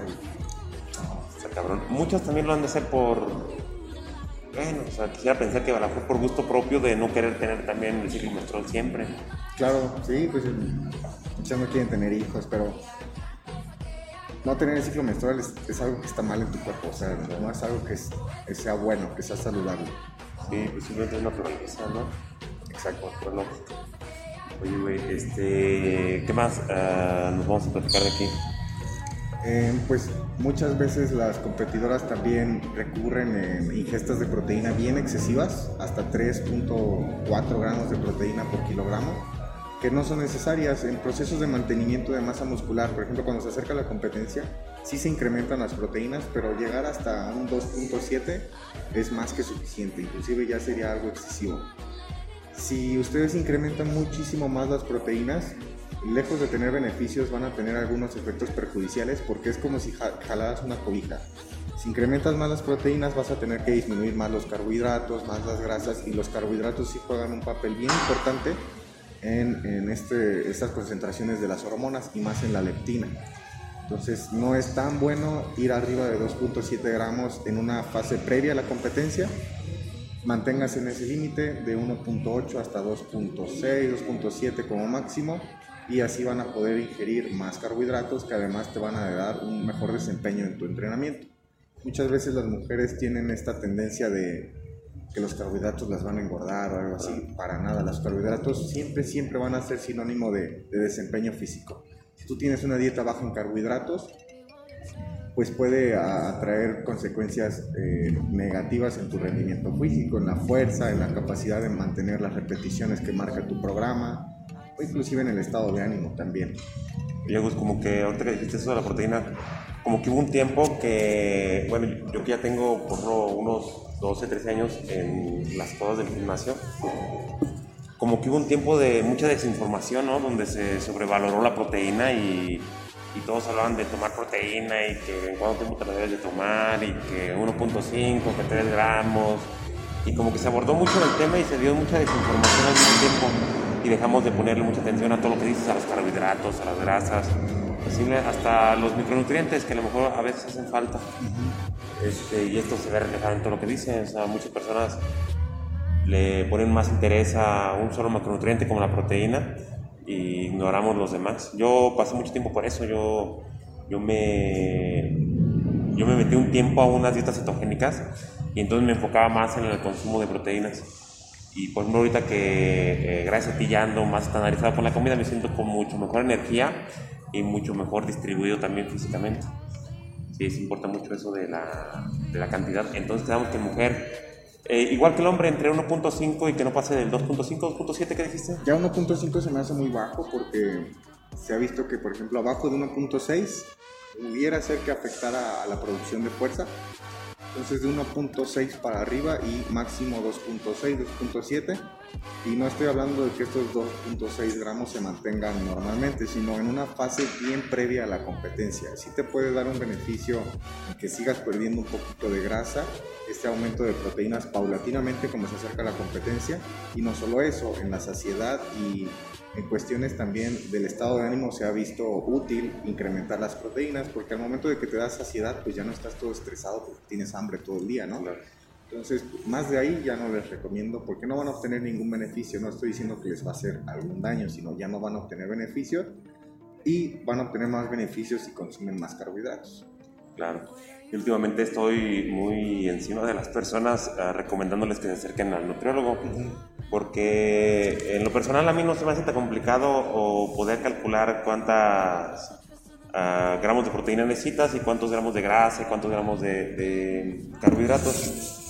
Está cabrón. Muchos también lo han de hacer por. Bueno, o sea, quisiera pensar que a lo mejor por gusto propio de no querer tener también el ciclo menstrual siempre. Claro, sí, pues muchas no quieren tener hijos, pero no tener el ciclo menstrual es, es algo que está mal en tu cuerpo, o sea, no es algo que, es- que sea bueno, que sea saludable. Sí, pues simplemente es naturaleza, ¿no? Exacto. Pero no. Oye, güey, este. ¿Qué más ah, nos vamos a platicar de aquí? Eh, pues muchas veces las competidoras también recurren en ingestas de proteína bien excesivas, hasta 3.4 gramos de proteína por kilogramo, que no son necesarias en procesos de mantenimiento de masa muscular. Por ejemplo, cuando se acerca la competencia, sí se incrementan las proteínas, pero llegar hasta un 2.7 es más que suficiente, inclusive ya sería algo excesivo. Si ustedes incrementan muchísimo más las proteínas, lejos de tener beneficios, van a tener algunos efectos perjudiciales porque es como si ja- jalaras una cobija. Si incrementas más las proteínas, vas a tener que disminuir más los carbohidratos, más las grasas, y los carbohidratos sí juegan un papel bien importante en, en este, estas concentraciones de las hormonas y más en la leptina. Entonces, no es tan bueno ir arriba de 2.7 gramos en una fase previa a la competencia, manténgase en ese límite de 1.8 hasta 2.6, 2.7 como máximo y así van a poder ingerir más carbohidratos que además te van a dar un mejor desempeño en tu entrenamiento. Muchas veces las mujeres tienen esta tendencia de que los carbohidratos las van a engordar o algo así, para nada, los carbohidratos siempre, siempre van a ser sinónimo de, de desempeño físico. Si tú tienes una dieta baja en carbohidratos, pues puede atraer consecuencias eh, negativas en tu rendimiento físico, en la fuerza, en la capacidad de mantener las repeticiones que marca tu programa, o inclusive en el estado de ánimo también. Y luego es como que ahorita que dijiste eso de la proteína, como que hubo un tiempo que, bueno, yo que ya tengo por lo, unos 12, 13 años en las cosas del gimnasio, como que hubo un tiempo de mucha desinformación, ¿no? Donde se sobrevaloró la proteína y, y todos hablaban de tomar proteína y que en cuánto tiempo te la debes de tomar y que 1.5, que 3 gramos. Y como que se abordó mucho el tema y se dio mucha desinformación al mismo tiempo y dejamos de ponerle mucha atención a todo lo que dices, a los carbohidratos, a las grasas, posible hasta los micronutrientes que a lo mejor a veces hacen falta. Este, y esto se ve reflejado en todo lo que dicen. O sea, muchas personas le ponen más interés a un solo macronutriente como la proteína y ignoramos los demás. Yo pasé mucho tiempo por eso. Yo, yo, me, yo me metí un tiempo a unas dietas cetogénicas y entonces me enfocaba más en el consumo de proteínas. Y por ejemplo, ahorita que eh, gracias a ti ya ando más estandarizado por la comida, me siento con mucho mejor energía y mucho mejor distribuido también físicamente. Sí, sí importa mucho eso de la, de la cantidad. Entonces quedamos que mujer, eh, igual que el hombre, entre 1.5 y que no pase del 2.5, 2.7, ¿qué dijiste? Ya 1.5 se me hace muy bajo porque se ha visto que, por ejemplo, abajo de 1.6 pudiera ser que afectara a la producción de fuerza. Entonces de 1.6 para arriba y máximo 2.6, 2.7. Y no estoy hablando de que estos 2.6 gramos se mantengan normalmente, sino en una fase bien previa a la competencia. Sí te puede dar un beneficio en que sigas perdiendo un poquito de grasa, este aumento de proteínas paulatinamente como se acerca a la competencia. Y no solo eso, en la saciedad y en cuestiones también del estado de ánimo se ha visto útil incrementar las proteínas porque al momento de que te das saciedad pues ya no estás todo estresado porque tienes hambre todo el día, ¿no? Entonces, más de ahí ya no les recomiendo porque no van a obtener ningún beneficio. No estoy diciendo que les va a hacer algún daño, sino ya no van a obtener beneficios y van a obtener más beneficios si consumen más carbohidratos. Claro. Y últimamente estoy muy encima de las personas eh, recomendándoles que se acerquen al nutriólogo. Porque en lo personal a mí no se me hace tan complicado o poder calcular cuántas ah, gramos de proteína necesitas y cuántos gramos de grasa y cuántos gramos de, de carbohidratos.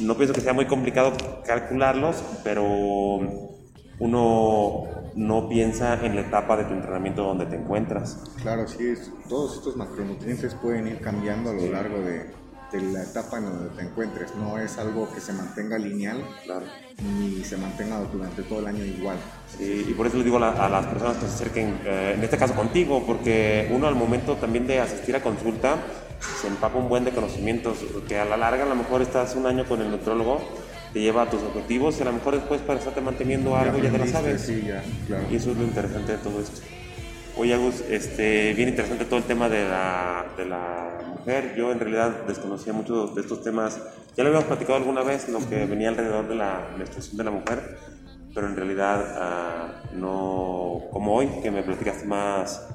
No pienso que sea muy complicado calcularlos, pero uno no piensa en la etapa de tu entrenamiento donde te encuentras. Claro, sí, es- todos estos macronutrientes pueden ir cambiando a lo largo de, de la etapa en donde te encuentres. No es algo que se mantenga lineal Claro. ni se mantenga durante todo el año igual. Sí, y por eso les digo a, la- a las personas que se acerquen, eh, en este caso contigo, porque uno al momento también de asistir a consulta se empapa un buen de conocimientos, que a la larga a lo mejor estás un año con el nutrólogo te lleva a tus objetivos y a lo mejor después para estarte manteniendo algo ya, te lo sabes. Sí, ya, claro. Y eso es lo interesante de todo esto. Oye, Agus, este, bien interesante todo el tema de la, de la mujer. Yo en realidad desconocía mucho de estos temas. Ya lo habíamos platicado alguna vez, lo que venía alrededor de la menstruación de la mujer, pero en realidad ah, no como hoy, que me platicaste más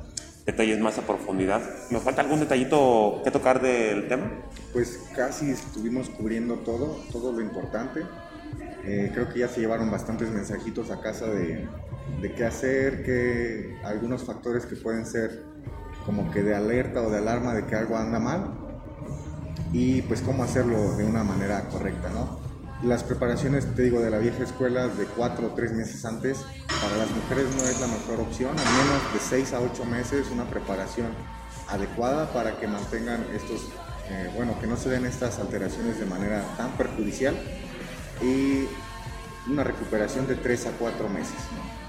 detalles más a profundidad. ¿Nos falta algún detallito que tocar del tema? Pues casi estuvimos cubriendo todo, todo lo importante. Eh, creo que ya se llevaron bastantes mensajitos a casa de, de qué hacer, que algunos factores que pueden ser como que de alerta o de alarma de que algo anda mal y pues cómo hacerlo de una manera correcta, ¿no? Las preparaciones, te digo, de la vieja escuela de cuatro o tres meses antes, para las mujeres no es la mejor opción, al menos de seis a ocho meses una preparación adecuada para que mantengan estos, eh, bueno, que no se den estas alteraciones de manera tan perjudicial y una recuperación de tres a cuatro meses.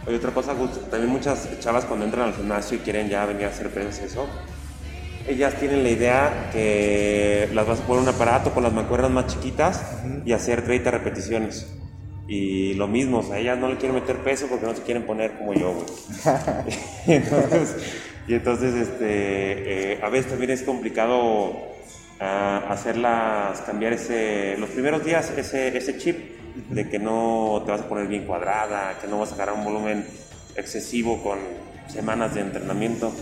Hay otra cosa, también muchas chavas cuando entran al gimnasio y quieren ya venir a hacer eso, ellas tienen la idea que las vas a poner un aparato con las mancuernas más chiquitas y hacer 30 repeticiones. Y lo mismo, o sea, ellas no le quieren meter peso porque no se quieren poner como yo, y entonces, este, eh, a veces también es complicado ah, hacerlas cambiar ese, los primeros días ese, ese chip de que no te vas a poner bien cuadrada, que no vas a agarrar un volumen excesivo con semanas de entrenamiento.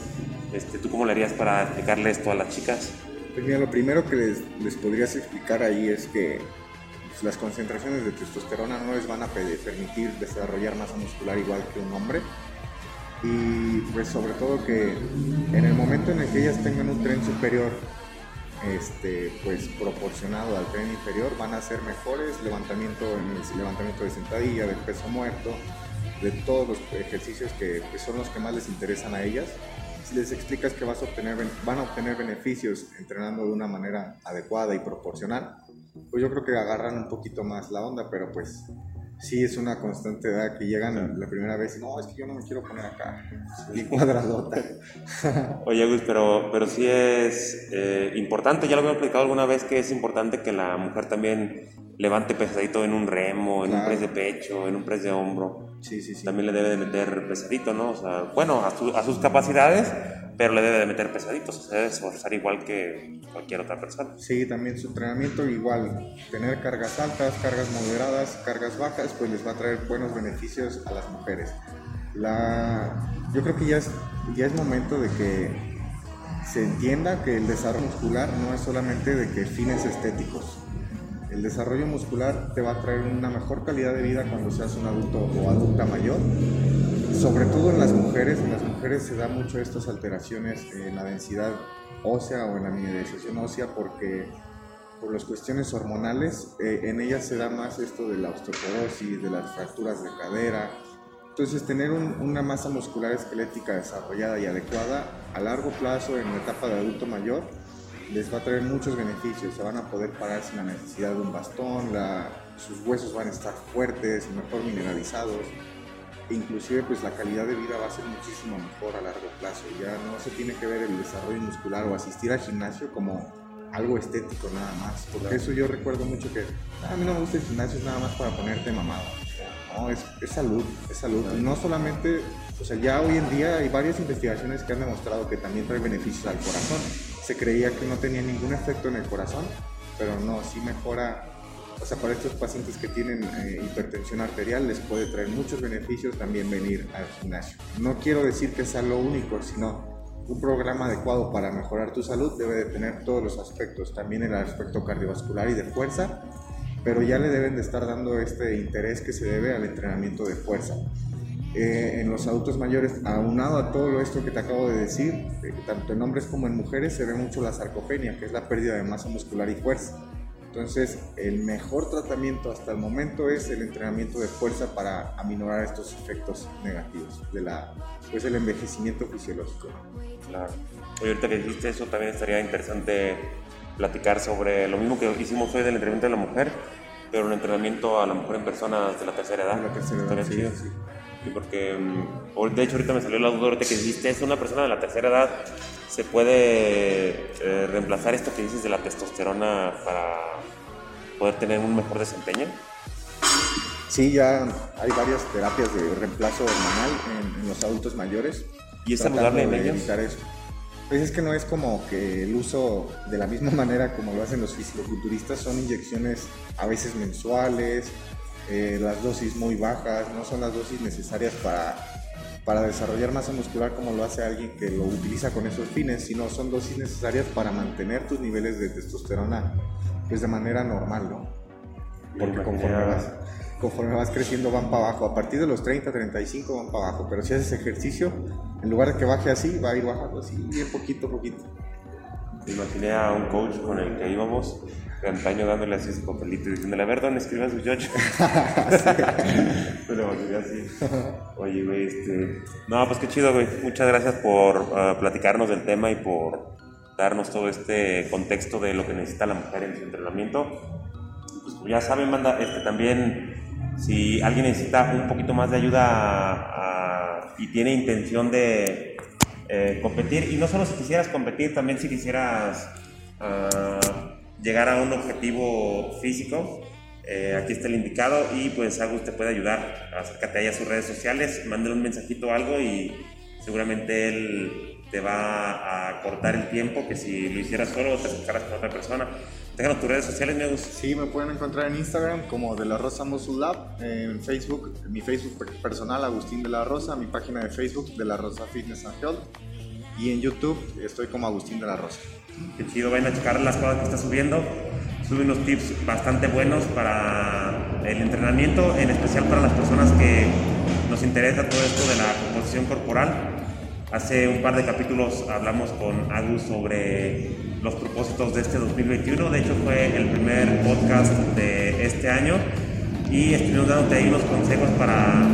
Este, ¿Tú cómo le harías para explicarle esto a las chicas? Pues mira, lo primero que les, podrías explicar ahí es que pues, las concentraciones de testosterona no les van a permitir desarrollar masa muscular igual que un hombre. Y pues sobre todo que en el momento en el que ellas tengan un tren superior este, pues proporcionado al tren inferior van a ser mejores levantamiento en el levantamiento de sentadilla, del peso muerto, de todos los ejercicios que son los que más les interesan a ellas. Si les explicas que vas a obtener, van a obtener beneficios entrenando de una manera adecuada y proporcional, pues yo creo que agarran un poquito más la onda, pero pues sí es una constante edad que llegan la primera vez y no, es que yo no me quiero poner acá, ni cuadradota. Oye, Gus, pero, pero sí es eh, importante, ya lo había explicado alguna vez, que es importante que la mujer también levante pesadito en un remo, en un press de pecho, en un press de hombro. Sí, sí, sí. También le debe de meter pesadito, ¿no? O sea, bueno, a, a sus capacidades, pero le debe de meter pesaditos, se debe esforzar igual que cualquier otra persona. Sí, también su entrenamiento igual, tener cargas altas, cargas moderadas, cargas bajas, pues les va a traer buenos beneficios a las mujeres. La, yo creo que ya es, ya es momento de que se entienda que el desarrollo muscular no es solamente de que fines estéticos. El desarrollo muscular te va a traer una mejor calidad de vida cuando seas un adulto o adulta mayor sobre todo en las mujeres, en las mujeres se da mucho estas alteraciones en la densidad ósea o en la mineralización ósea porque por las cuestiones hormonales, eh, en ellas se da más esto de la osteoporosis, de las fracturas de cadera. Entonces, tener una masa muscular esquelética desarrollada y adecuada a largo plazo en la etapa de adulto mayor les va a traer muchos beneficios. Se van a poder parar sin la necesidad de un bastón, sus huesos van a estar fuertes, mejor mineralizados inclusive pues la calidad de vida va a ser muchísimo mejor a largo plazo. Ya no se tiene que ver el desarrollo muscular o asistir al gimnasio como algo estético nada más. Porque eso yo recuerdo mucho que ah, a mí no me gusta el gimnasio, es nada más para ponerte mamado. No, es, es salud, es salud. Y no solamente, o sea, ya hoy en día hay varias investigaciones que han demostrado que también trae beneficios al corazón. Se creía que no tenía ningún efecto en el corazón, pero no, sí mejora o sea, para estos pacientes que tienen eh, hipertensión arterial les puede traer muchos beneficios también venir al gimnasio. No quiero decir que sea lo único, sino un programa adecuado para mejorar tu salud debe de tener todos los aspectos, también el aspecto cardiovascular y de fuerza, pero ya le deben de estar dando este interés que se debe al entrenamiento de fuerza. Eh, en los adultos mayores, aunado a todo esto que te acabo de decir, eh, tanto en hombres como en mujeres se ve mucho la sarcopenia, que es la pérdida de masa muscular y fuerza. Entonces, el mejor tratamiento hasta el momento es el entrenamiento de fuerza para aminorar estos efectos negativos de la, pues el envejecimiento fisiológico. Claro. Oye, ahorita que dijiste eso, también estaría interesante platicar sobre lo mismo que hicimos hoy del entrenamiento de la mujer, pero el entrenamiento a la mujer en personas de la tercera edad. De la tercera edad, sí, sí. Sí, porque, mm, de hecho, ahorita me salió la duda ahorita que dijiste, es una persona de la tercera edad, ¿se puede eh, reemplazar esto que dices de la testosterona para poder tener un mejor desempeño? Sí, ya hay varias terapias de reemplazo hormonal en, los adultos mayores. ¿Y es saludable en ellos? Evitar eso. Pues es que no es como que el uso de la misma manera como lo hacen los fisicoculturistas, son inyecciones a veces mensuales, eh, las dosis muy bajas, no son las dosis necesarias para, para desarrollar masa muscular como lo hace alguien que lo utiliza con esos fines, sino son dosis necesarias para mantener tus niveles de testosterona pues de manera normal, ¿no? Porque conforme vas, conforme vas creciendo van para abajo, a partir de los 30, 35 van para abajo, pero si haces ejercicio, en lugar de que baje así, va a ir bajando así, bien poquito poquito. Imaginé a un coach con el que íbamos de antaño dándole así su papelito y diciéndole, a ver, ¿dónde escribas su yocho? Pero así. Oye, güey, este... No, pues qué chido, güey. Muchas gracias por ah, platicarnos del tema y por darnos todo este contexto de lo que necesita la mujer en su entrenamiento. Pues ya saben, manda, este, también si alguien necesita un poquito más de ayuda y tiene intención de eh, competir, y no solo si quisieras competir, también si quisieras... Ah, llegar a un objetivo físico, eh, aquí está el indicado y pues Agus te puede ayudar. Acércate ahí a sus redes sociales, mándale un mensajito o algo y seguramente él te va a cortar el tiempo que si lo hicieras solo te acercaras con otra persona. Déjanos tus redes sociales, me Agus. Sí, me pueden encontrar en Instagram como de la Rosa Muscle Lab, en Facebook, mi Facebook personal Agustín de la Rosa, mi página de Facebook de la Rosa Fitness and Health y en YouTube estoy como Agustín de la Rosa. Qué chido, vayan a checar las cosas que está subiendo. Sube unos tips bastante buenos para el entrenamiento, en especial para las personas que nos interesa todo esto de la composición corporal. Hace un par de capítulos hablamos con Agus sobre los propósitos de este 2021. De hecho, fue el primer podcast de este año y estuvimos dándote ahí unos consejos para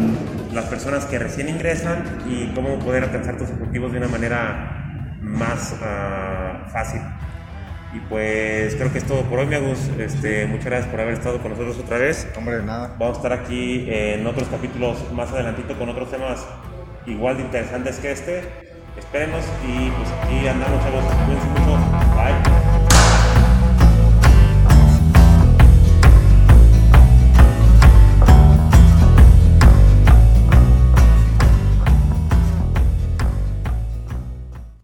las personas que recién ingresan y cómo poder alcanzar tus objetivos de una manera más uh, fácil. Y pues creo que es todo por hoy, mi Agus. Este, muchas gracias por haber estado con nosotros otra vez. Hombre, nada. Vamos a estar aquí en otros capítulos más adelantito con otros temas igual de interesantes que este. Espérenos y pues aquí andamos, chavos. Cuídense mucho.